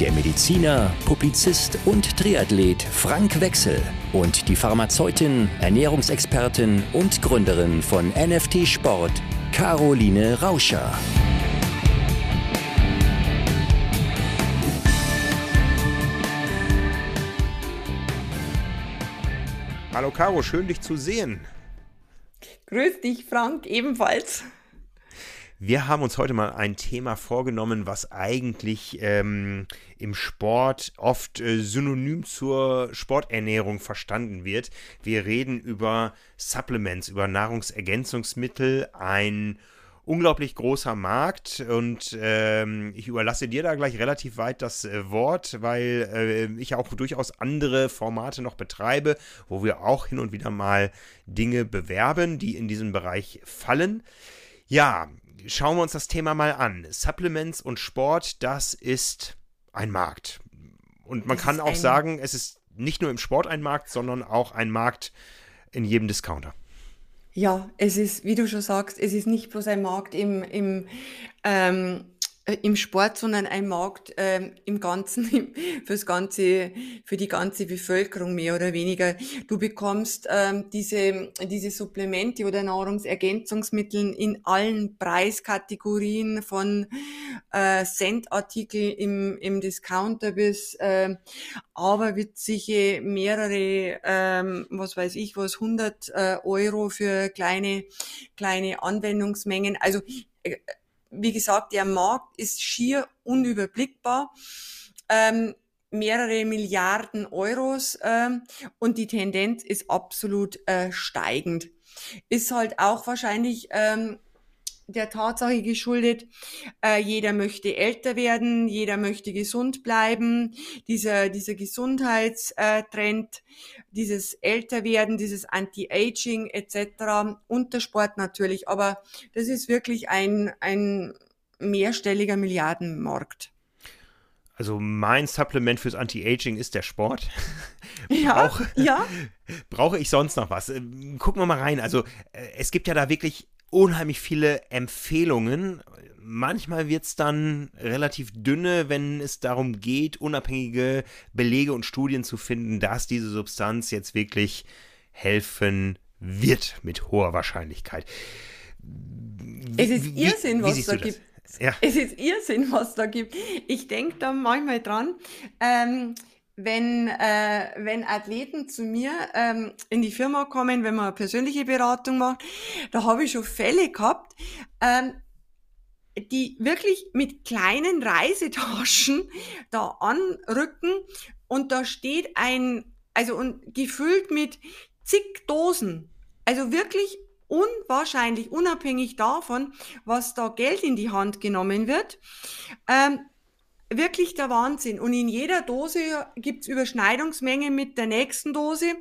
der Mediziner, Publizist und Triathlet Frank Wechsel und die Pharmazeutin, Ernährungsexpertin und Gründerin von NFT Sport, Caroline Rauscher. Hallo Caro, schön dich zu sehen. Grüß dich, Frank, ebenfalls. Wir haben uns heute mal ein Thema vorgenommen, was eigentlich ähm, im Sport oft äh, synonym zur Sporternährung verstanden wird. Wir reden über Supplements, über Nahrungsergänzungsmittel, ein unglaublich großer Markt und ähm, ich überlasse dir da gleich relativ weit das äh, Wort, weil äh, ich auch durchaus andere Formate noch betreibe, wo wir auch hin und wieder mal Dinge bewerben, die in diesen Bereich fallen. Ja, schauen wir uns das Thema mal an. Supplements und Sport, das ist ein Markt. Und man das kann auch sagen, es ist nicht nur im Sport ein Markt, sondern auch ein Markt in jedem Discounter. Ja, es ist, wie du schon sagst, es ist nicht bloß ein Markt im, im ähm, äh, im Sport, sondern ein Markt ähm, im Ganzen, fürs ganze, für die ganze Bevölkerung mehr oder weniger. Du bekommst ähm, diese, diese Supplemente oder Nahrungsergänzungsmittel in allen Preiskategorien von äh, Centartikel im, im Discounter bis äh, aberwitzige mehrere, ähm, was weiß ich, was 100 äh, Euro für kleine, kleine Anwendungsmengen. Also äh, wie gesagt, der Markt ist schier unüberblickbar. Ähm, mehrere Milliarden Euros ähm, und die Tendenz ist absolut äh, steigend. Ist halt auch wahrscheinlich ähm, der Tatsache geschuldet, äh, jeder möchte älter werden, jeder möchte gesund bleiben. Dieser, dieser Gesundheitstrend, dieses Älterwerden, dieses Anti-Aging etc. und der Sport natürlich. Aber das ist wirklich ein, ein mehrstelliger Milliardenmarkt. Also mein Supplement fürs Anti-Aging ist der Sport. Ja, Brauch, ja. Brauche ich sonst noch was? Gucken wir mal rein. Also äh, es gibt ja da wirklich unheimlich viele Empfehlungen. Manchmal wird es dann relativ dünne, wenn es darum geht, unabhängige Belege und Studien zu finden, dass diese Substanz jetzt wirklich helfen wird mit hoher Wahrscheinlichkeit. Es ist Irrsinn, was da gibt. Ja. Es ist Irrsinn, was da gibt. Ich denke da manchmal dran. Ähm, wenn, äh, wenn Athleten zu mir ähm, in die Firma kommen, wenn man eine persönliche Beratung macht, da habe ich schon Fälle gehabt, ähm, die wirklich mit kleinen Reisetaschen da anrücken und da steht ein, also und gefüllt mit zig Dosen. Also wirklich unwahrscheinlich, unabhängig davon, was da Geld in die Hand genommen wird. Ähm, wirklich der Wahnsinn. Und in jeder Dose gibt's Überschneidungsmengen mit der nächsten Dose.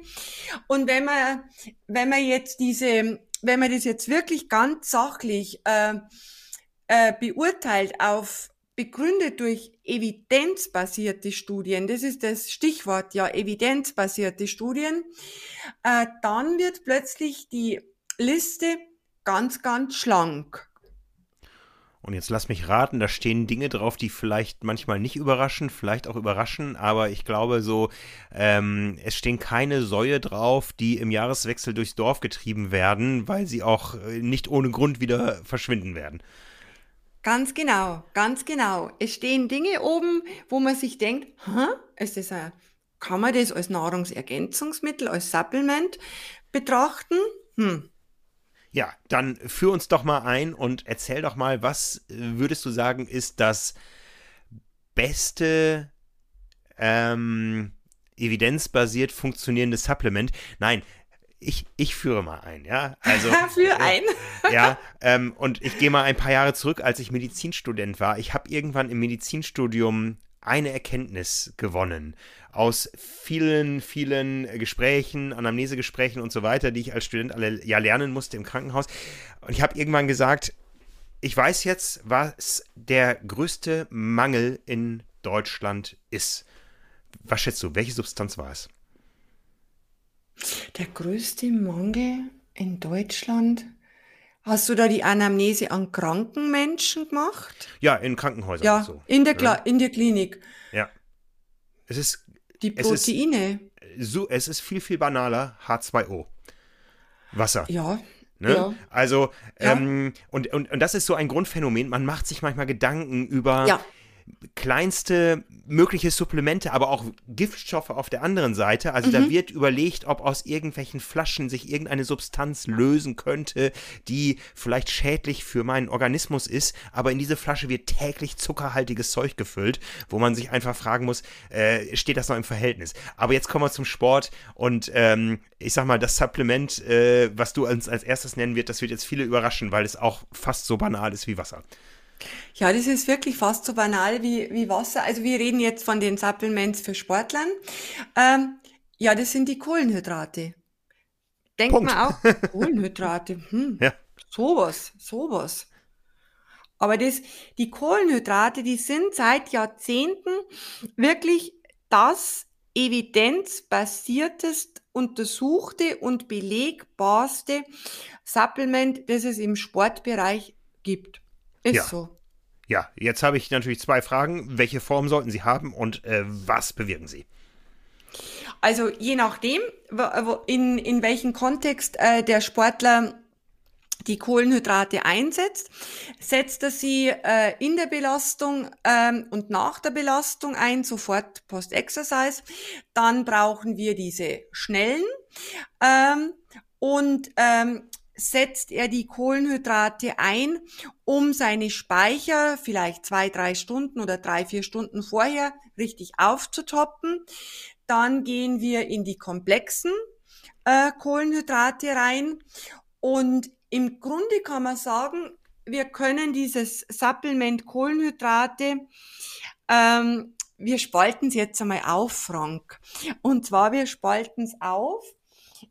Und wenn man, wenn man jetzt diese, wenn man das jetzt wirklich ganz sachlich äh, äh, beurteilt auf begründet durch evidenzbasierte Studien, das ist das Stichwort, ja, evidenzbasierte Studien, äh, dann wird plötzlich die Liste ganz, ganz schlank. Und jetzt lass mich raten, da stehen Dinge drauf, die vielleicht manchmal nicht überraschen, vielleicht auch überraschen, aber ich glaube so, ähm, es stehen keine Säue drauf, die im Jahreswechsel durchs Dorf getrieben werden, weil sie auch äh, nicht ohne Grund wieder verschwinden werden. Ganz genau, ganz genau. Es stehen Dinge oben, wo man sich denkt, Hä? ist das ein, kann man das als Nahrungsergänzungsmittel, als Supplement betrachten? Hm, ja, dann führ uns doch mal ein und erzähl doch mal, was äh, würdest du sagen, ist das beste ähm, evidenzbasiert funktionierende Supplement? Nein, ich, ich führe mal ein, ja. Also für äh, ein. ja, ähm, und ich gehe mal ein paar Jahre zurück, als ich Medizinstudent war. Ich habe irgendwann im Medizinstudium eine Erkenntnis gewonnen aus vielen, vielen Gesprächen, Anamnesegesprächen und so weiter, die ich als Student alle ja lernen musste im Krankenhaus. Und ich habe irgendwann gesagt, ich weiß jetzt, was der größte Mangel in Deutschland ist. Was schätzt du, welche Substanz war es? Der größte Mangel in Deutschland? Hast du da die Anamnese an kranken Menschen gemacht? Ja, in Krankenhäusern. Ja, so. in, der ja. in der Klinik. Ja. Es ist. Die Proteine. Es ist, so, es ist viel, viel banaler. H2O. Wasser. Ja. Ne? Ja. Also, ja. Ähm, und, und, und das ist so ein Grundphänomen. Man macht sich manchmal Gedanken über ja kleinste mögliche Supplemente, aber auch Giftstoffe auf der anderen Seite. Also mhm. da wird überlegt, ob aus irgendwelchen Flaschen sich irgendeine Substanz lösen könnte, die vielleicht schädlich für meinen Organismus ist. Aber in diese Flasche wird täglich zuckerhaltiges Zeug gefüllt, wo man sich einfach fragen muss, äh, steht das noch im Verhältnis? Aber jetzt kommen wir zum Sport und ähm, ich sag mal, das Supplement, äh, was du als, als erstes nennen wird, das wird jetzt viele überraschen, weil es auch fast so banal ist wie Wasser. Ja, das ist wirklich fast so banal wie, wie Wasser. Also wir reden jetzt von den Supplements für Sportlern. Ähm, ja, das sind die Kohlenhydrate. Denkt Punkt. man auch, Kohlenhydrate, hm, ja. sowas, sowas. Aber das, die Kohlenhydrate, die sind seit Jahrzehnten wirklich das evidenzbasiertest untersuchte und belegbarste Supplement, das es im Sportbereich gibt. Ist ja. so. Ja, jetzt habe ich natürlich zwei Fragen. Welche Form sollten sie haben und äh, was bewirken sie? Also je nachdem, in, in welchem Kontext äh, der Sportler die Kohlenhydrate einsetzt, setzt er sie äh, in der Belastung ähm, und nach der Belastung ein, sofort Post-Exercise. Dann brauchen wir diese schnellen ähm, und ähm, setzt er die Kohlenhydrate ein, um seine Speicher vielleicht zwei, drei Stunden oder drei, vier Stunden vorher richtig aufzutoppen. Dann gehen wir in die komplexen äh, Kohlenhydrate rein und im Grunde kann man sagen, wir können dieses Supplement Kohlenhydrate ähm, wir spalten es jetzt einmal auf, Frank. Und zwar, wir spalten es auf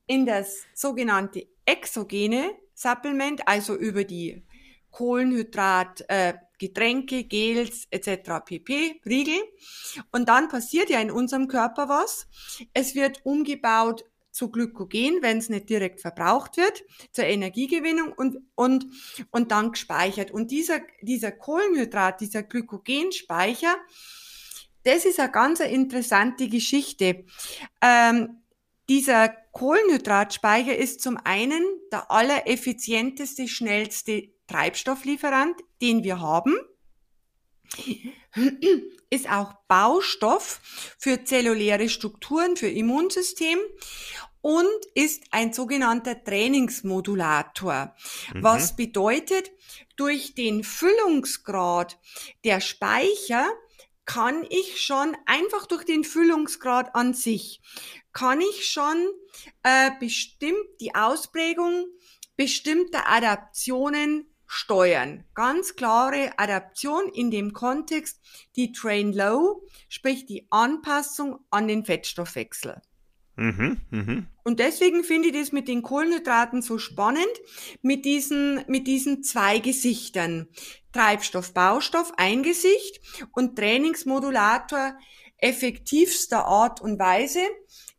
in das sogenannte exogene Supplement, also über die Kohlenhydrat, äh, Getränke, Gels etc. pp. Riegel. Und dann passiert ja in unserem Körper was. Es wird umgebaut zu Glykogen, wenn es nicht direkt verbraucht wird, zur Energiegewinnung und, und, und dann gespeichert. Und dieser, dieser Kohlenhydrat, dieser Glykogenspeicher, das ist eine ganz interessante Geschichte. Ähm, dieser Kohlenhydratspeicher ist zum einen der allereffizienteste, schnellste Treibstofflieferant, den wir haben. Ist auch Baustoff für zelluläre Strukturen, für Immunsystem und ist ein sogenannter Trainingsmodulator. Mhm. Was bedeutet, durch den Füllungsgrad der Speicher kann ich schon einfach durch den Füllungsgrad an sich kann ich schon äh, bestimmt die Ausprägung bestimmter Adaptionen steuern. Ganz klare Adaption in dem Kontext, die Train Low, sprich die Anpassung an den Fettstoffwechsel. Mhm, mh. Und deswegen finde ich das mit den Kohlenhydraten so spannend, mit diesen, mit diesen zwei Gesichtern. Treibstoff, Baustoff, ein Gesicht und Trainingsmodulator effektivster Art und Weise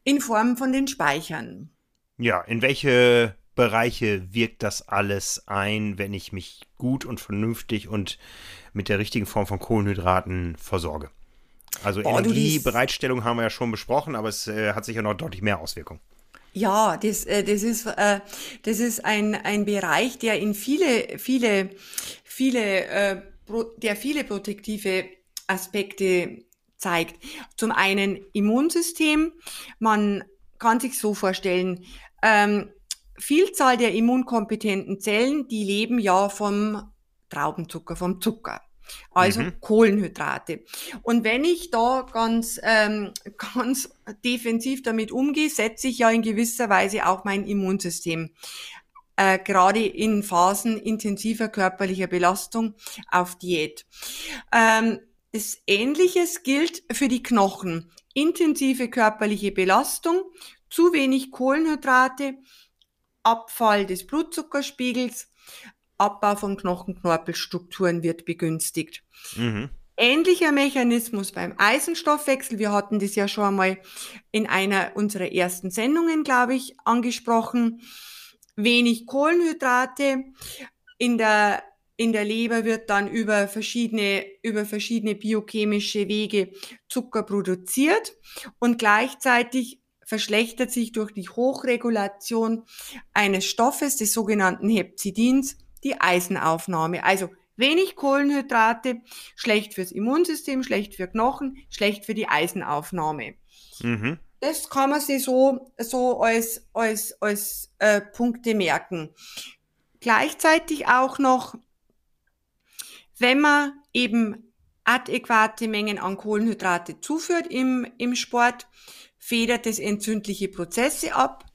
in Form von den Speichern. Ja, in welche Bereiche wirkt das alles ein, wenn ich mich gut und vernünftig und mit der richtigen Form von Kohlenhydraten versorge? Also Boah, Energiebereitstellung haben wir ja schon besprochen, aber es äh, hat sicher noch deutlich mehr Auswirkungen. Ja, das, äh, das ist, äh, das ist ein, ein Bereich, der in viele, viele, viele, äh, der viele protektive Aspekte zeigt. Zum einen Immunsystem. Man kann sich so vorstellen, ähm, Vielzahl der immunkompetenten Zellen, die leben ja vom Traubenzucker, vom Zucker. Also mhm. Kohlenhydrate. Und wenn ich da ganz, ähm, ganz defensiv damit umgehe, setze ich ja in gewisser Weise auch mein Immunsystem äh, gerade in Phasen intensiver körperlicher Belastung auf Diät. Ähm, das Ähnliches gilt für die Knochen. Intensive körperliche Belastung, zu wenig Kohlenhydrate, Abfall des Blutzuckerspiegels, Abbau von Knochenknorpelstrukturen wird begünstigt. Mhm. Ähnlicher Mechanismus beim Eisenstoffwechsel. Wir hatten das ja schon einmal in einer unserer ersten Sendungen, glaube ich, angesprochen. Wenig Kohlenhydrate. In der, in der Leber wird dann über verschiedene, über verschiedene biochemische Wege Zucker produziert und gleichzeitig verschlechtert sich durch die Hochregulation eines Stoffes, des sogenannten Hepzidins, die Eisenaufnahme. Also wenig Kohlenhydrate, schlecht fürs Immunsystem, schlecht für Knochen, schlecht für die Eisenaufnahme. Mhm. Das kann man sich so, so als, als, als äh, Punkte merken. Gleichzeitig auch noch, wenn man eben adäquate Mengen an Kohlenhydrate zuführt im, im Sport, federt es entzündliche Prozesse ab,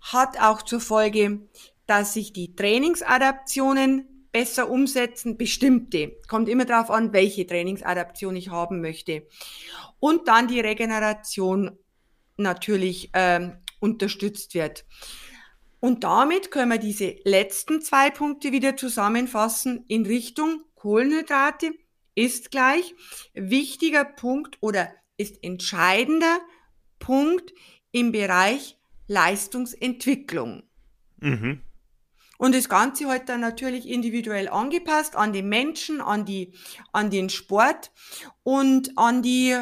hat auch zur Folge, dass sich die Trainingsadaptionen besser umsetzen, bestimmte. Kommt immer darauf an, welche Trainingsadaption ich haben möchte. Und dann die Regeneration natürlich ähm, unterstützt wird. Und damit können wir diese letzten zwei Punkte wieder zusammenfassen in Richtung Kohlenhydrate ist gleich wichtiger Punkt oder ist entscheidender Punkt im Bereich Leistungsentwicklung. Mhm. Und das Ganze halt dann natürlich individuell angepasst an den Menschen, an die, an den Sport und an die,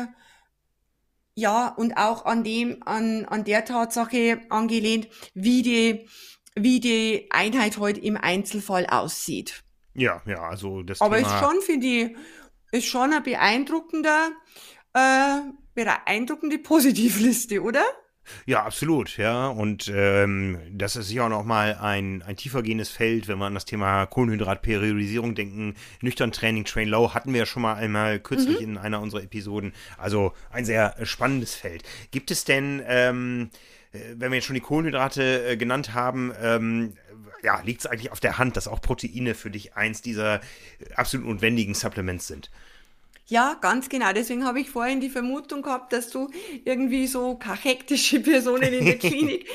ja, und auch an dem, an, an der Tatsache angelehnt, wie die, wie die Einheit heute halt im Einzelfall aussieht. Ja, ja, also das Aber Thema ist schon, finde ich, ist schon ein beeindruckender, äh, beeindruckende Positivliste, oder? Ja, absolut, ja. Und ähm, das ist sicher auch nochmal ein, ein tiefergehendes Feld, wenn wir an das Thema Kohlenhydratperiodisierung denken. Nüchtern Training, Train Low hatten wir ja schon mal einmal kürzlich mhm. in einer unserer Episoden. Also ein sehr spannendes Feld. Gibt es denn, ähm, äh, wenn wir jetzt schon die Kohlenhydrate äh, genannt haben, ähm, ja, liegt es eigentlich auf der Hand, dass auch Proteine für dich eins dieser absolut notwendigen Supplements sind? Ja, ganz genau. Deswegen habe ich vorhin die Vermutung gehabt, dass du irgendwie so kachektische Personen in der Klinik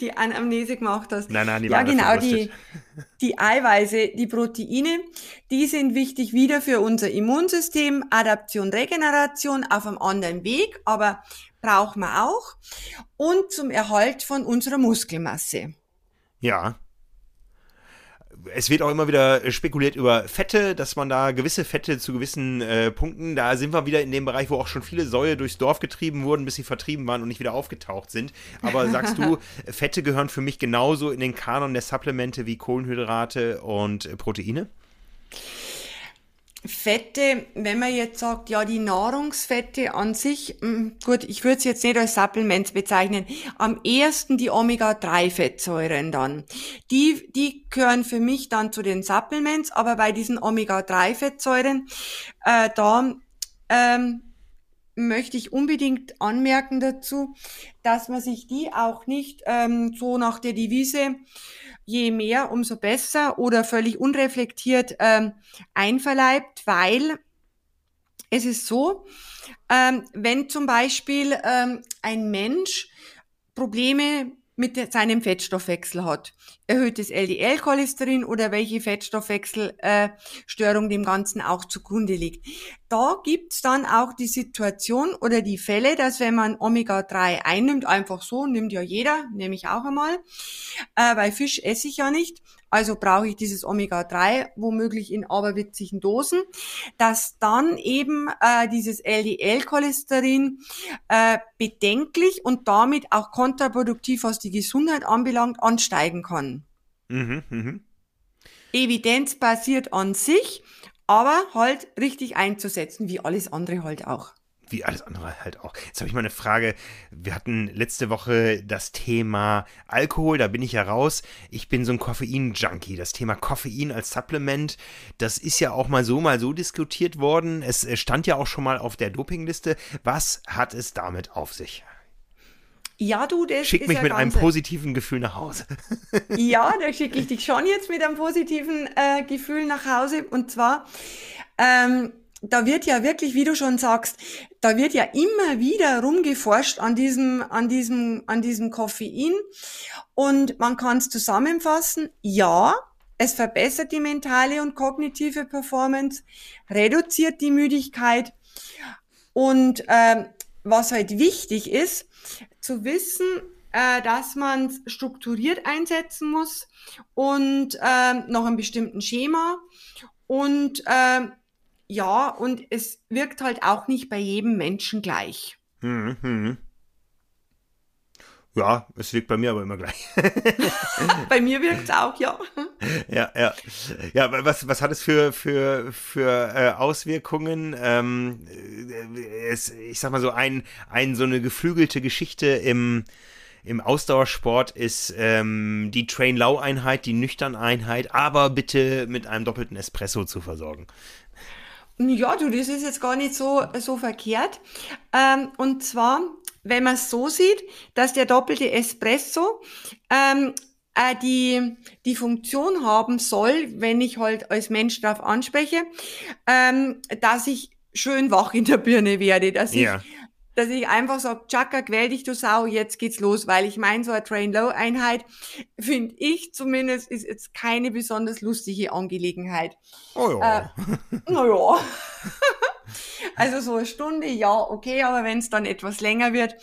die Anamnese gemacht hast. Nein, nein, die Ja, genau, die, die Eiweiße, die Proteine, die sind wichtig wieder für unser Immunsystem, Adaption, Regeneration auf einem anderen Weg, aber brauchen wir auch. Und zum Erhalt von unserer Muskelmasse. Ja, es wird auch immer wieder spekuliert über Fette, dass man da gewisse Fette zu gewissen äh, Punkten, da sind wir wieder in dem Bereich, wo auch schon viele Säue durchs Dorf getrieben wurden, bis sie vertrieben waren und nicht wieder aufgetaucht sind. Aber sagst du, Fette gehören für mich genauso in den Kanon der Supplemente wie Kohlenhydrate und Proteine? Fette, wenn man jetzt sagt, ja, die Nahrungsfette an sich, hm, gut, ich würde es jetzt nicht als Supplements bezeichnen, am ehesten die Omega-3-Fettsäuren dann. Die, die gehören für mich dann zu den Supplements, aber bei diesen Omega-3-Fettsäuren, äh, da ähm, möchte ich unbedingt anmerken dazu, dass man sich die auch nicht ähm, so nach der Devise je mehr, umso besser oder völlig unreflektiert ähm, einverleibt, weil es ist so, ähm, wenn zum Beispiel ähm, ein Mensch Probleme mit seinem Fettstoffwechsel hat. Erhöhtes LDL-Cholesterin oder welche Fettstoffwechselstörung äh, dem Ganzen auch zugrunde liegt. Da gibt's dann auch die Situation oder die Fälle, dass wenn man Omega-3 einnimmt, einfach so, nimmt ja jeder, nehme ich auch einmal, äh, weil Fisch esse ich ja nicht, also brauche ich dieses Omega-3 womöglich in aberwitzigen Dosen, dass dann eben äh, dieses LDL-Cholesterin äh, bedenklich und damit auch kontraproduktiv, was die Gesundheit anbelangt, ansteigen kann. Mhm, mh. Evidenzbasiert an sich, aber halt richtig einzusetzen, wie alles andere halt auch wie alles andere halt auch. Jetzt habe ich mal eine Frage. Wir hatten letzte Woche das Thema Alkohol, da bin ich ja raus. Ich bin so ein Koffein-Junkie. Das Thema Koffein als Supplement, das ist ja auch mal so, mal so diskutiert worden. Es stand ja auch schon mal auf der Dopingliste. Was hat es damit auf sich? Ja, du, das Schick mich ja mit einem positiven Gefühl nach Hause. ja, da schicke ich dich schon jetzt mit einem positiven äh, Gefühl nach Hause. Und zwar, ähm, da wird ja wirklich, wie du schon sagst, da wird ja immer wieder rumgeforscht an diesem, an diesem, an diesem Koffein. Und man kann es zusammenfassen. Ja, es verbessert die mentale und kognitive Performance, reduziert die Müdigkeit. Und äh, was halt wichtig ist, zu wissen, äh, dass man strukturiert einsetzen muss und äh, nach einem bestimmten Schema. Und äh, ja, und es wirkt halt auch nicht bei jedem Menschen gleich. Hm, hm. Ja, es wirkt bei mir aber immer gleich. bei mir wirkt es auch, ja. Ja, ja. Ja, was, was hat es für, für, für äh, Auswirkungen? Ähm, äh, es, ich sag mal so, ein, ein, so eine geflügelte Geschichte im, im Ausdauersport ist ähm, die Train-Low-Einheit, die Nüchtern-Einheit, aber bitte mit einem doppelten Espresso zu versorgen. Ja, du, das ist jetzt gar nicht so, so verkehrt. Ähm, und zwar, wenn man es so sieht, dass der doppelte Espresso ähm, äh, die, die Funktion haben soll, wenn ich halt als Mensch darauf anspreche, ähm, dass ich schön wach in der Birne werde, dass ja. ich dass ich einfach sage, Chaka, quäl dich, du Sau, jetzt geht's los, weil ich meine, so eine Train-Low-Einheit, finde ich zumindest, ist jetzt keine besonders lustige Angelegenheit. Oh ja. Äh, naja. also so eine Stunde, ja, okay, aber wenn es dann etwas länger wird,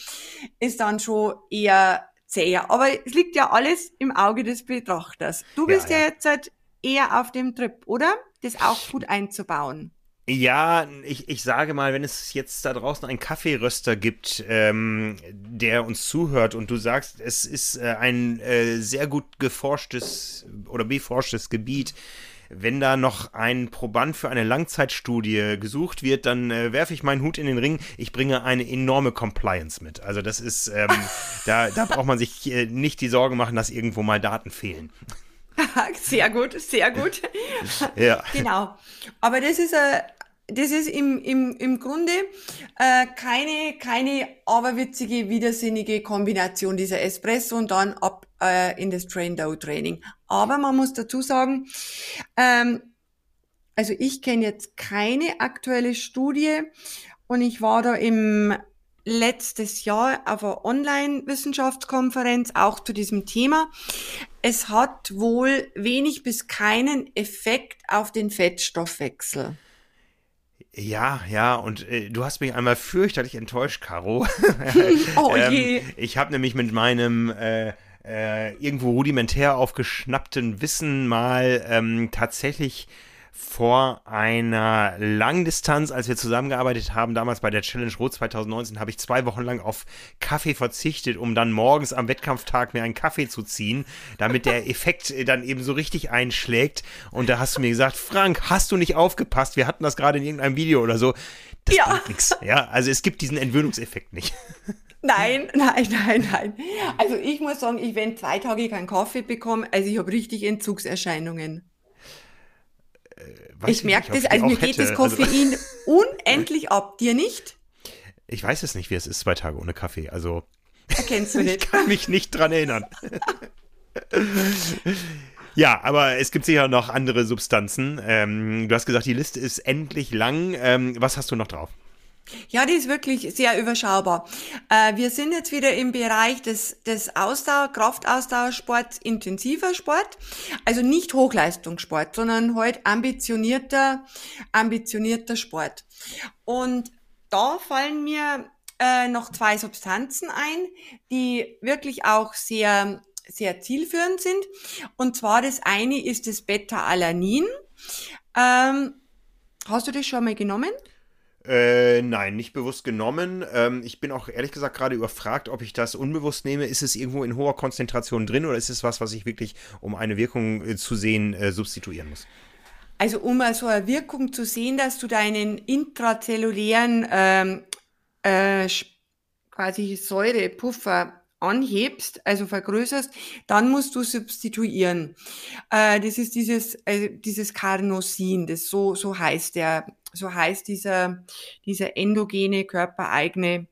ist dann schon eher zäher. Aber es liegt ja alles im Auge des Betrachters. Du bist ja, ja. ja jetzt halt eher auf dem Trip, oder? Das auch gut einzubauen. Ja, ich, ich sage mal, wenn es jetzt da draußen einen Kaffeeröster gibt, ähm, der uns zuhört und du sagst, es ist äh, ein äh, sehr gut geforschtes oder beforschtes Gebiet, wenn da noch ein Proband für eine Langzeitstudie gesucht wird, dann äh, werfe ich meinen Hut in den Ring. Ich bringe eine enorme Compliance mit. Also das ist, ähm, da, da braucht man sich äh, nicht die Sorge machen, dass irgendwo mal Daten fehlen. Sehr gut, sehr gut. Ja. Genau. Aber das ist ein das ist im, im, im Grunde äh, keine, keine aberwitzige, widersinnige Kombination dieser Espresso und dann ab äh, in das Train-Dough-Training. Aber man muss dazu sagen, ähm, also ich kenne jetzt keine aktuelle Studie und ich war da im letztes Jahr auf einer Online-Wissenschaftskonferenz auch zu diesem Thema. Es hat wohl wenig bis keinen Effekt auf den Fettstoffwechsel. Ja, ja, und äh, du hast mich einmal fürchterlich enttäuscht, Caro. oh ähm, je. Ich habe nämlich mit meinem äh, äh, irgendwo rudimentär aufgeschnappten Wissen mal ähm, tatsächlich vor einer Langdistanz, als wir zusammengearbeitet haben, damals bei der Challenge Rot 2019, habe ich zwei Wochen lang auf Kaffee verzichtet, um dann morgens am Wettkampftag mir einen Kaffee zu ziehen, damit der Effekt dann eben so richtig einschlägt. Und da hast du mir gesagt, Frank, hast du nicht aufgepasst? Wir hatten das gerade in irgendeinem Video oder so. Das ja. bringt nichts. Ja, also es gibt diesen Entwöhnungseffekt nicht. Nein, nein, nein, nein. Also ich muss sagen, ich wenn zwei Tage keinen Kaffee bekomme, also ich habe richtig Entzugserscheinungen. Weiß ich merke das, also mir geht das also Koffein also, unendlich ab. Dir nicht? Ich weiß es nicht, wie es ist, zwei Tage ohne Kaffee. Also. Erkennst du nicht? ich kann mich nicht dran erinnern. Ja, aber es gibt sicher noch andere Substanzen. Ähm, du hast gesagt, die Liste ist endlich lang. Ähm, was hast du noch drauf? Ja, die ist wirklich sehr überschaubar. Äh, wir sind jetzt wieder im Bereich des, des Ausdauer, Kraftausdauersports, intensiver Sport. Also nicht Hochleistungssport, sondern halt ambitionierter, ambitionierter Sport. Und da fallen mir äh, noch zwei Substanzen ein, die wirklich auch sehr, sehr zielführend sind. Und zwar das eine ist das Beta-Alanin. Ähm, hast du das schon mal genommen? Äh, nein, nicht bewusst genommen. Ähm, ich bin auch ehrlich gesagt gerade überfragt, ob ich das unbewusst nehme. Ist es irgendwo in hoher Konzentration drin oder ist es was, was ich wirklich, um eine Wirkung äh, zu sehen, äh, substituieren muss? Also um so eine Wirkung zu sehen, dass du deinen intrazellulären ähm, äh, quasi Säurepuffer anhebst, also vergrößerst, dann musst du substituieren. Äh, das ist dieses, äh, dieses Carnosin, das so, so heißt der, so heißt dieser, dieser endogene, körpereigene,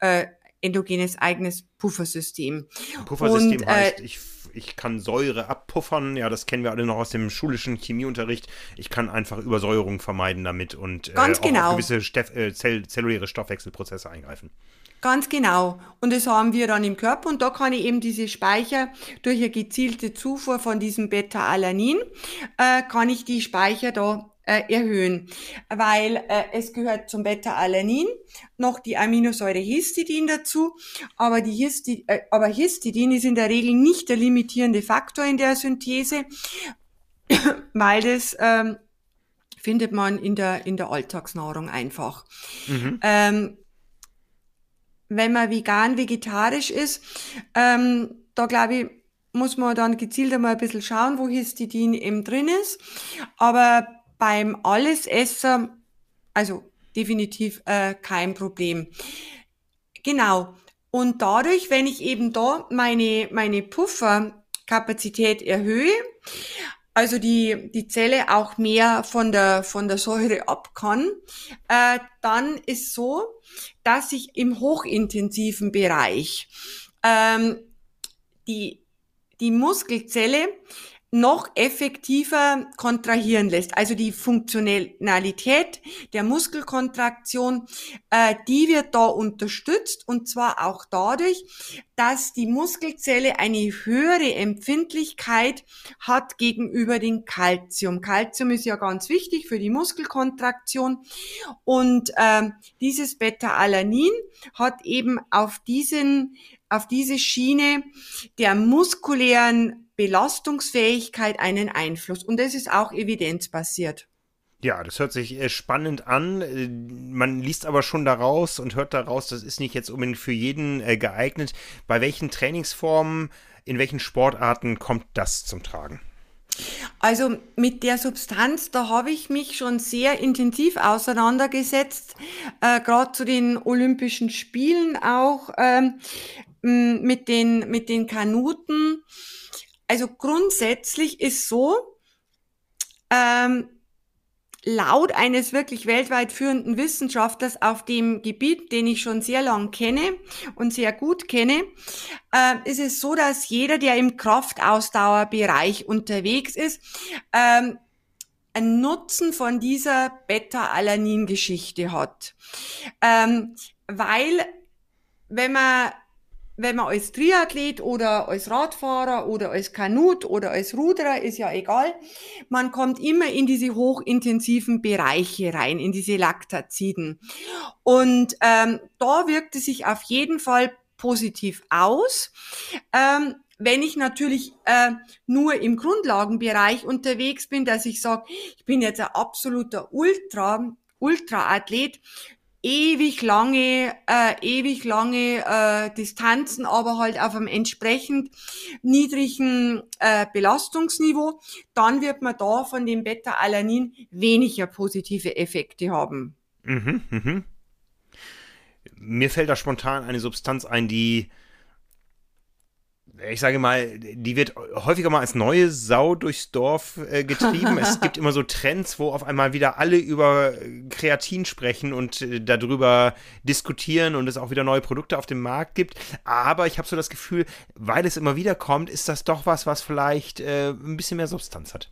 äh, endogenes eigenes Puffersystem. Puffersystem Und, äh, heißt, ich ich kann Säure abpuffern. Ja, das kennen wir alle noch aus dem schulischen Chemieunterricht. Ich kann einfach Übersäuerung vermeiden damit und äh, Ganz genau. auf gewisse Steff, äh, zell, zelluläre Stoffwechselprozesse eingreifen. Ganz genau. Und das haben wir dann im Körper und da kann ich eben diese Speicher durch eine gezielte Zufuhr von diesem Beta-Alanin, äh, kann ich die Speicher da äh, erhöhen, weil äh, es gehört zum Beta-Alanin noch die Aminosäure Histidin dazu, aber, die Histi äh, aber Histidin ist in der Regel nicht der limitierende Faktor in der Synthese, weil das ähm, findet man in der, in der Alltagsnahrung einfach. Mhm. Ähm, wenn man vegan, vegetarisch ist, ähm, da glaube ich, muss man dann gezielt einmal ein bisschen schauen, wo Histidin eben drin ist. Aber beim Allesesser, also definitiv äh, kein Problem. Genau. Und dadurch, wenn ich eben da meine, meine Pufferkapazität erhöhe, also die, die Zelle auch mehr von der, von der Säure ab kann, äh, dann ist so, dass ich im hochintensiven Bereich ähm, die, die Muskelzelle noch effektiver kontrahieren lässt. Also die Funktionalität der Muskelkontraktion, äh, die wird da unterstützt und zwar auch dadurch, dass die Muskelzelle eine höhere Empfindlichkeit hat gegenüber dem Kalzium. Kalzium ist ja ganz wichtig für die Muskelkontraktion und äh, dieses Beta-Alanin hat eben auf diesen auf diese Schiene der muskulären Belastungsfähigkeit einen Einfluss. Und das ist auch evidenzbasiert. Ja, das hört sich äh, spannend an. Äh, man liest aber schon daraus und hört daraus, das ist nicht jetzt unbedingt für jeden äh, geeignet. Bei welchen Trainingsformen, in welchen Sportarten kommt das zum Tragen? Also mit der Substanz, da habe ich mich schon sehr intensiv auseinandergesetzt, äh, gerade zu den Olympischen Spielen auch ähm, mit den mit den Kanuten also grundsätzlich ist so, ähm, laut eines wirklich weltweit führenden Wissenschaftlers auf dem Gebiet, den ich schon sehr lang kenne und sehr gut kenne, äh, ist es so, dass jeder, der im Kraftausdauerbereich unterwegs ist, ähm, einen Nutzen von dieser Beta-Alanin-Geschichte hat. Ähm, weil wenn man wenn man als Triathlet oder als Radfahrer oder als Kanut oder als Ruderer, ist ja egal, man kommt immer in diese hochintensiven Bereiche rein, in diese Laktaziden. Und ähm, da wirkt es sich auf jeden Fall positiv aus. Ähm, wenn ich natürlich äh, nur im Grundlagenbereich unterwegs bin, dass ich sage, ich bin jetzt ein absoluter Ultra, Ultra-Athlet, ewig lange, äh, ewig lange äh, Distanzen, aber halt auf einem entsprechend niedrigen äh, Belastungsniveau, dann wird man da von dem Beta-Alanin weniger positive Effekte haben. Mhm, mhm. Mir fällt da spontan eine Substanz ein, die ich sage mal, die wird häufiger mal als neue Sau durchs Dorf äh, getrieben. es gibt immer so Trends, wo auf einmal wieder alle über Kreatin sprechen und äh, darüber diskutieren und es auch wieder neue Produkte auf dem Markt gibt. Aber ich habe so das Gefühl, weil es immer wieder kommt, ist das doch was, was vielleicht äh, ein bisschen mehr Substanz hat.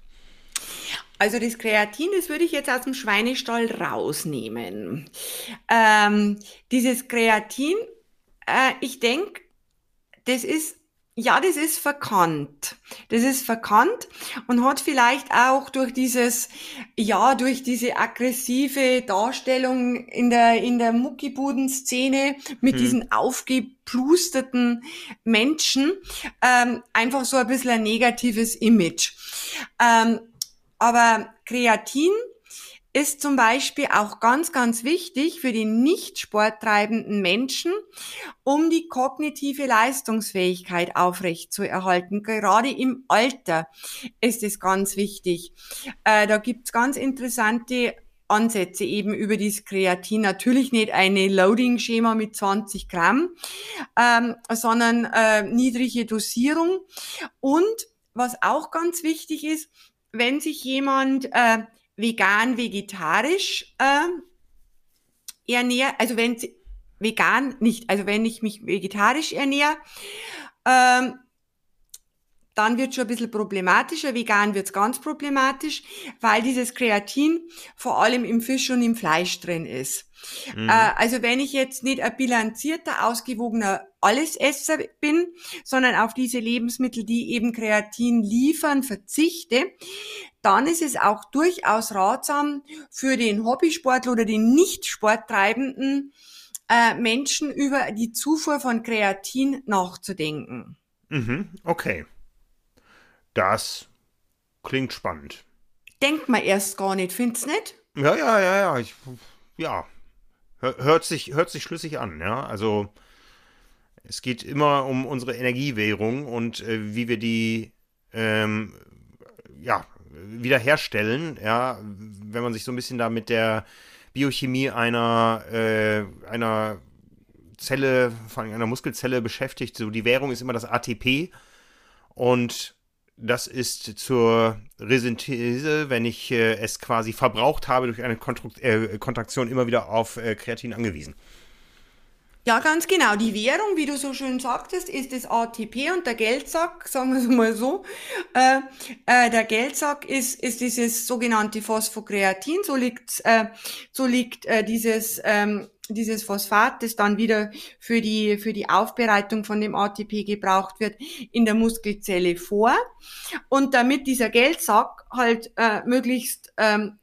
Also das Kreatin, das würde ich jetzt aus dem Schweinestall rausnehmen. Ähm, dieses Kreatin, äh, ich denke, das ist ja, das ist verkannt. Das ist verkannt und hat vielleicht auch durch dieses, ja, durch diese aggressive Darstellung in der, in der Muckibuden-Szene mit hm. diesen aufgeplusterten Menschen ähm, einfach so ein bisschen ein negatives Image. Ähm, aber Kreatin ist zum Beispiel auch ganz, ganz wichtig für die nicht sporttreibenden Menschen, um die kognitive Leistungsfähigkeit aufrechtzuerhalten. Gerade im Alter ist es ganz wichtig. Äh, da gibt's ganz interessante Ansätze eben über dieses Kreatin. Natürlich nicht eine Loading-Schema mit 20 Gramm, ähm, sondern äh, niedrige Dosierung. Und was auch ganz wichtig ist, wenn sich jemand äh, vegan, vegetarisch äh, ernähre, also wenn vegan nicht, also wenn ich mich vegetarisch ernähre, ähm, dann wird schon ein bisschen problematischer. Vegan wird's ganz problematisch, weil dieses Kreatin vor allem im Fisch und im Fleisch drin ist. Mhm. Äh, also wenn ich jetzt nicht ein bilanzierter, ausgewogener Allesesser bin, sondern auf diese Lebensmittel, die eben Kreatin liefern, verzichte, dann ist es auch durchaus ratsam für den Hobbysportler oder den nicht sporttreibenden äh, Menschen über die Zufuhr von Kreatin nachzudenken. Mhm, okay. Das klingt spannend. Denkt man erst gar nicht, findest du nicht? Ja, ja, ja, ja. Ich, ja. Hört sich, hört sich schlüssig an, ja. Also es geht immer um unsere Energiewährung und äh, wie wir die ähm, ja, wiederherstellen, ja, wenn man sich so ein bisschen da mit der Biochemie einer, äh, einer Zelle, vor allem einer Muskelzelle beschäftigt. So die Währung ist immer das ATP und das ist zur Resynthese, wenn ich äh, es quasi verbraucht habe durch eine Kontrakt äh, Kontraktion, immer wieder auf äh, Kreatin angewiesen. Ja, ganz genau. Die Währung, wie du so schön sagtest, ist das ATP und der Geldsack, sagen wir es mal so. Äh, äh, der Geldsack ist, ist dieses sogenannte Phosphokreatin. So liegt, äh, so liegt äh, dieses ähm, dieses Phosphat, das dann wieder für die, für die Aufbereitung von dem ATP gebraucht wird, in der Muskelzelle vor. Und damit dieser Geldsack halt äh, möglichst ähm,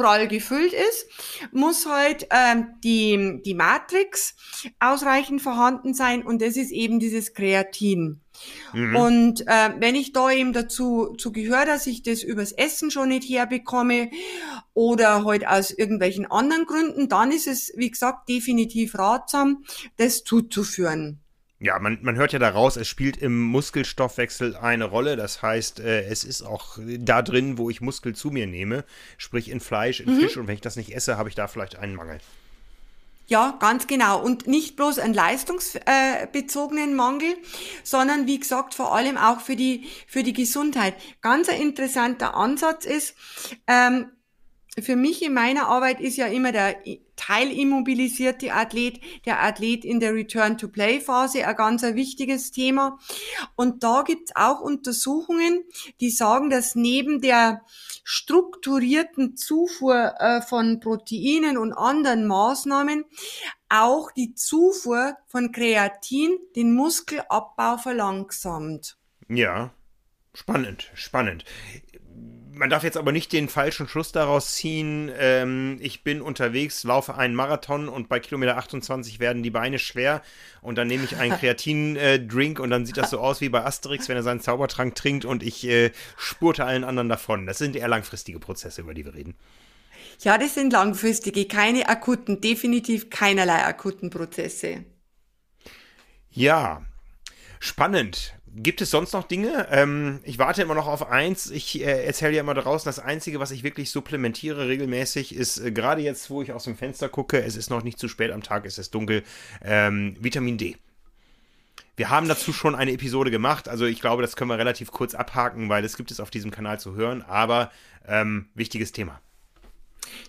prall gefüllt ist, muss halt ähm, die, die Matrix ausreichend vorhanden sein und das ist eben dieses Kreatin. Mhm. Und äh, wenn ich da eben dazu zu gehöre, dass ich das übers Essen schon nicht herbekomme oder halt aus irgendwelchen anderen Gründen, dann ist es, wie gesagt, definitiv ratsam, das zuzuführen. Ja, man, man hört ja daraus, es spielt im Muskelstoffwechsel eine Rolle. Das heißt, äh, es ist auch da drin, wo ich Muskel zu mir nehme, sprich in Fleisch, in mhm. Fisch. Und wenn ich das nicht esse, habe ich da vielleicht einen Mangel. Ja, ganz genau. Und nicht bloß einen leistungsbezogenen Mangel, sondern wie gesagt, vor allem auch für die, für die Gesundheit. Ganz ein interessanter Ansatz ist, ähm, für mich in meiner Arbeit ist ja immer der teilimmobilisierte Athlet, der Athlet in der Return-to-Play-Phase ein ganz ein wichtiges Thema. Und da gibt's auch Untersuchungen, die sagen, dass neben der strukturierten Zufuhr äh, von Proteinen und anderen Maßnahmen auch die Zufuhr von Kreatin den Muskelabbau verlangsamt. Ja, spannend, spannend man darf jetzt aber nicht den falschen Schluss daraus ziehen. Ähm, ich bin unterwegs, laufe einen Marathon und bei Kilometer 28 werden die Beine schwer und dann nehme ich einen Kreatin-Drink äh, und dann sieht das so aus wie bei Asterix, wenn er seinen Zaubertrank trinkt und ich äh, spurte allen anderen davon. Das sind eher langfristige Prozesse, über die wir reden. Ja, das sind langfristige, keine akuten, definitiv keinerlei akuten Prozesse. Ja, spannend. Gibt es sonst noch Dinge? Ähm, ich warte immer noch auf eins. Ich äh, erzähle ja immer draußen, das Einzige, was ich wirklich supplementiere regelmäßig, ist äh, gerade jetzt, wo ich aus dem Fenster gucke, es ist noch nicht zu spät am Tag, es ist dunkel, ähm, Vitamin D. Wir haben dazu schon eine Episode gemacht, also ich glaube, das können wir relativ kurz abhaken, weil es gibt es auf diesem Kanal zu hören, aber ähm, wichtiges Thema.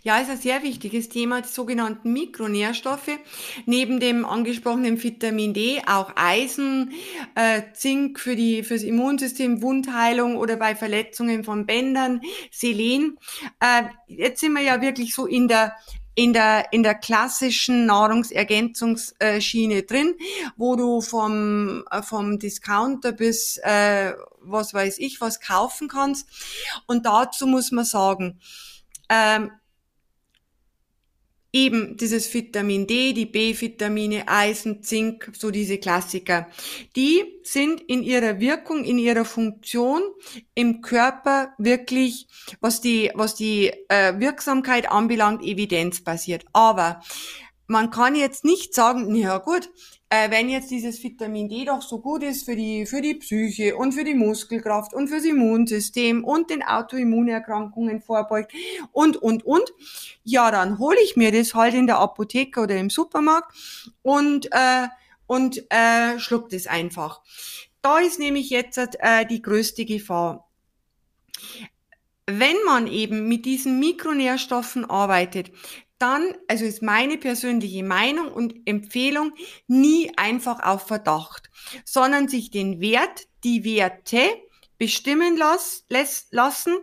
Ja, ist ein sehr wichtiges Thema, die sogenannten Mikronährstoffe. Neben dem angesprochenen Vitamin D auch Eisen, äh, Zink für die, fürs Immunsystem, Wundheilung oder bei Verletzungen von Bändern, Selen. Äh, jetzt sind wir ja wirklich so in der in der, in der klassischen Nahrungsergänzungsschiene drin, wo du vom, äh, vom Discounter bis, äh, was weiß ich, was kaufen kannst. Und dazu muss man sagen, ähm, eben dieses Vitamin D, die B-Vitamine, Eisen, Zink, so diese Klassiker. Die sind in ihrer Wirkung, in ihrer Funktion im Körper wirklich, was die, was die äh, Wirksamkeit anbelangt, evidenzbasiert. Aber man kann jetzt nicht sagen, ja gut, äh, wenn jetzt dieses Vitamin D doch so gut ist für die, für die Psyche und für die Muskelkraft und fürs Immunsystem und den Autoimmunerkrankungen vorbeugt und, und, und, ja, dann hole ich mir das halt in der Apotheke oder im Supermarkt und, äh, und äh, schluck das einfach. Da ist nämlich jetzt äh, die größte Gefahr. Wenn man eben mit diesen Mikronährstoffen arbeitet, dann, also ist meine persönliche Meinung und Empfehlung, nie einfach auf Verdacht, sondern sich den Wert, die Werte bestimmen las, lässt, lassen.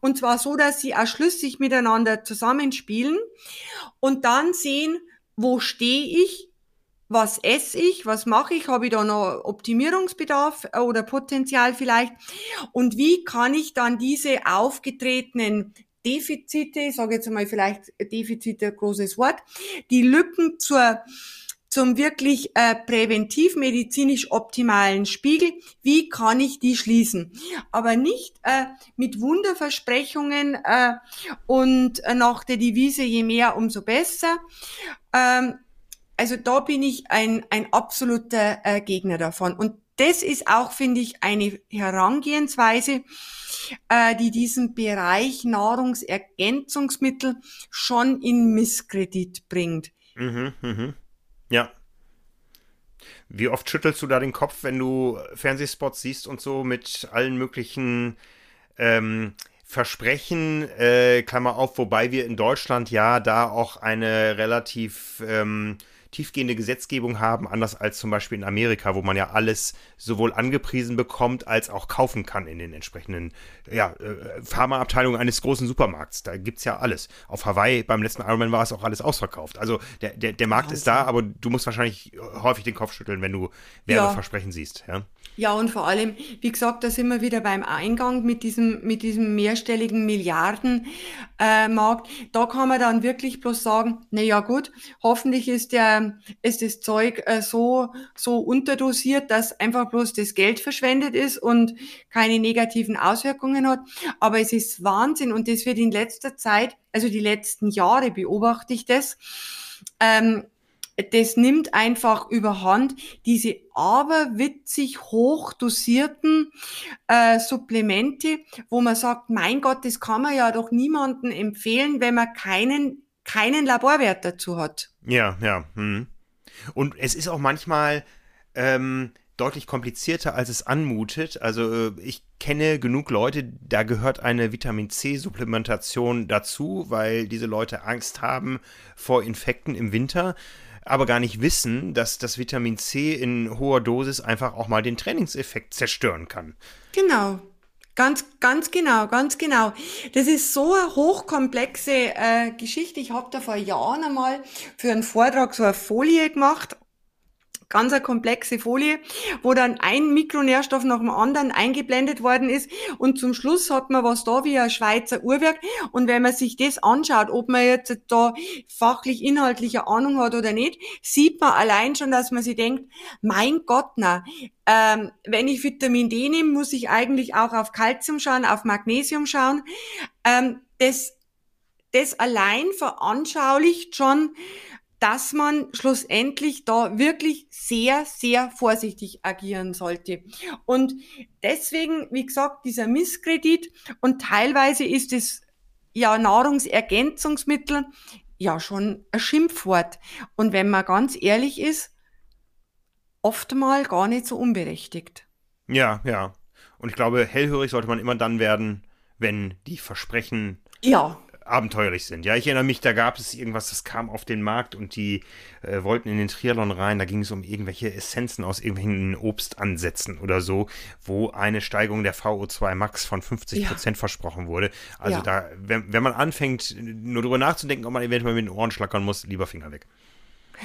Und zwar so, dass sie auch schlüssig miteinander zusammenspielen und dann sehen, wo stehe ich, was esse ich, was mache ich, habe ich da noch Optimierungsbedarf äh, oder Potenzial vielleicht und wie kann ich dann diese aufgetretenen Defizite, ich sage jetzt mal vielleicht Defizite, großes Wort, die Lücken zur zum wirklich äh, präventivmedizinisch optimalen Spiegel, wie kann ich die schließen? Aber nicht äh, mit Wunderversprechungen äh, und äh, nach der Devise je mehr, umso besser. Ähm, also da bin ich ein, ein absoluter äh, Gegner davon. Und das ist auch, finde ich, eine Herangehensweise, äh, die diesen Bereich Nahrungsergänzungsmittel schon in Misskredit bringt. Mhm, mhm. Ja. Wie oft schüttelst du da den Kopf, wenn du Fernsehspots siehst und so mit allen möglichen ähm, Versprechen, äh, Klammer auf, wobei wir in Deutschland ja da auch eine relativ ähm, tiefgehende Gesetzgebung haben, anders als zum Beispiel in Amerika, wo man ja alles sowohl angepriesen bekommt als auch kaufen kann in den entsprechenden ja, äh, Pharmaabteilungen eines großen Supermarkts. Da gibt es ja alles. Auf Hawaii beim letzten Ironman war es auch alles ausverkauft. Also der, der, der Markt ist da, aber du musst wahrscheinlich häufig den Kopf schütteln, wenn du Werbeversprechen ja. siehst. Ja? Ja, und vor allem, wie gesagt, da sind wir wieder beim Eingang mit diesem, mit diesem mehrstelligen Milliardenmarkt. Äh, da kann man dann wirklich bloß sagen, na ja gut, hoffentlich ist der, ist das Zeug äh, so, so unterdosiert, dass einfach bloß das Geld verschwendet ist und keine negativen Auswirkungen hat. Aber es ist Wahnsinn und das wird in letzter Zeit, also die letzten Jahre beobachte ich das, ähm, das nimmt einfach überhand, diese aberwitzig hoch dosierten äh, Supplemente, wo man sagt, mein Gott, das kann man ja doch niemandem empfehlen, wenn man keinen, keinen Laborwert dazu hat. Ja, ja. Hm. Und es ist auch manchmal ähm, deutlich komplizierter, als es anmutet. Also äh, ich kenne genug Leute, da gehört eine Vitamin C-Supplementation dazu, weil diese Leute Angst haben vor Infekten im Winter aber gar nicht wissen, dass das Vitamin C in hoher Dosis einfach auch mal den Trainingseffekt zerstören kann. Genau. Ganz, ganz genau, ganz genau. Das ist so eine hochkomplexe äh, Geschichte. Ich habe da vor Jahren einmal für einen Vortrag so eine Folie gemacht ganz eine komplexe Folie, wo dann ein Mikronährstoff nach dem anderen eingeblendet worden ist und zum Schluss hat man was da wie ein Schweizer Uhrwerk und wenn man sich das anschaut, ob man jetzt da fachlich inhaltliche Ahnung hat oder nicht, sieht man allein schon, dass man sich denkt, mein Gott, na, ähm, wenn ich Vitamin D nehme, muss ich eigentlich auch auf Kalzium schauen, auf Magnesium schauen. Ähm, das, das allein veranschaulicht schon, dass man schlussendlich da wirklich sehr, sehr vorsichtig agieren sollte. Und deswegen, wie gesagt, dieser Misskredit und teilweise ist es ja Nahrungsergänzungsmittel ja schon ein Schimpfwort. Und wenn man ganz ehrlich ist, oft mal gar nicht so unberechtigt. Ja, ja. Und ich glaube, hellhörig sollte man immer dann werden, wenn die Versprechen ja abenteuerlich sind. Ja, ich erinnere mich, da gab es irgendwas, das kam auf den Markt und die äh, wollten in den Triathlon rein. Da ging es um irgendwelche Essenzen aus irgendwelchen Obstansätzen oder so, wo eine Steigerung der VO2 Max von 50 Prozent ja. versprochen wurde. Also ja. da, wenn, wenn man anfängt, nur darüber nachzudenken, ob man eventuell mit den Ohren schlackern muss, lieber Finger weg.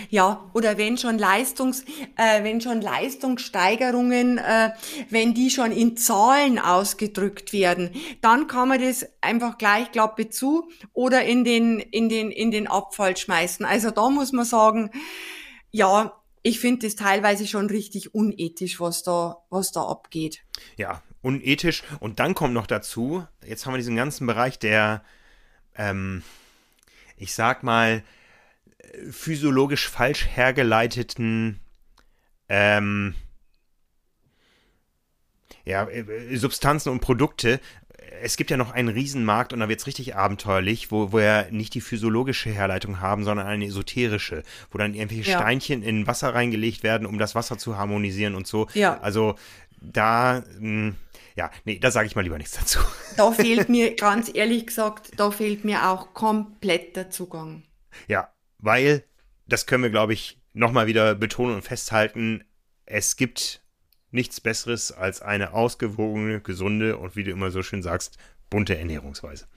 Ja, oder wenn schon Leistungs, äh, wenn schon Leistungssteigerungen, äh, wenn die schon in Zahlen ausgedrückt werden, dann kann man das einfach gleich Klappe zu oder in den, in den, in den Abfall schmeißen. Also da muss man sagen, ja, ich finde das teilweise schon richtig unethisch, was da, was da abgeht. Ja, unethisch. Und dann kommt noch dazu, jetzt haben wir diesen ganzen Bereich der, ähm, ich sag mal, physiologisch falsch hergeleiteten ähm, ja, äh, Substanzen und Produkte. Es gibt ja noch einen Riesenmarkt und da wird es richtig abenteuerlich, wo, wo wir nicht die physiologische Herleitung haben, sondern eine esoterische, wo dann irgendwelche ja. Steinchen in Wasser reingelegt werden, um das Wasser zu harmonisieren und so. Ja. Also da, mh, hm, ja, nee, da sage ich mal lieber nichts dazu. Da fehlt mir, ganz ehrlich gesagt, da fehlt mir auch komplett der Zugang. Ja, weil, das können wir, glaube ich, nochmal wieder betonen und festhalten, es gibt nichts Besseres als eine ausgewogene, gesunde und wie du immer so schön sagst, bunte Ernährungsweise.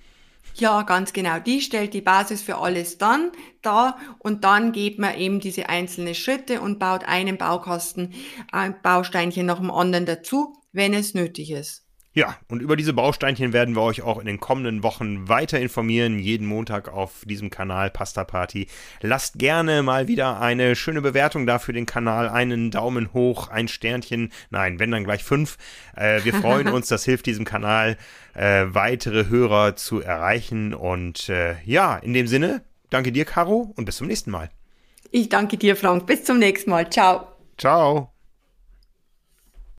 Ja, ganz genau. Die stellt die Basis für alles dann dar und dann geht man eben diese einzelnen Schritte und baut einen Baukasten, ein Bausteinchen nach dem anderen dazu, wenn es nötig ist. Ja, und über diese Bausteinchen werden wir euch auch in den kommenden Wochen weiter informieren. Jeden Montag auf diesem Kanal Pasta Party. Lasst gerne mal wieder eine schöne Bewertung da für den Kanal. Einen Daumen hoch, ein Sternchen. Nein, wenn dann gleich fünf. Äh, wir freuen uns, das hilft diesem Kanal, äh, weitere Hörer zu erreichen. Und äh, ja, in dem Sinne, danke dir, Caro, und bis zum nächsten Mal. Ich danke dir, Frank. Bis zum nächsten Mal. Ciao. Ciao.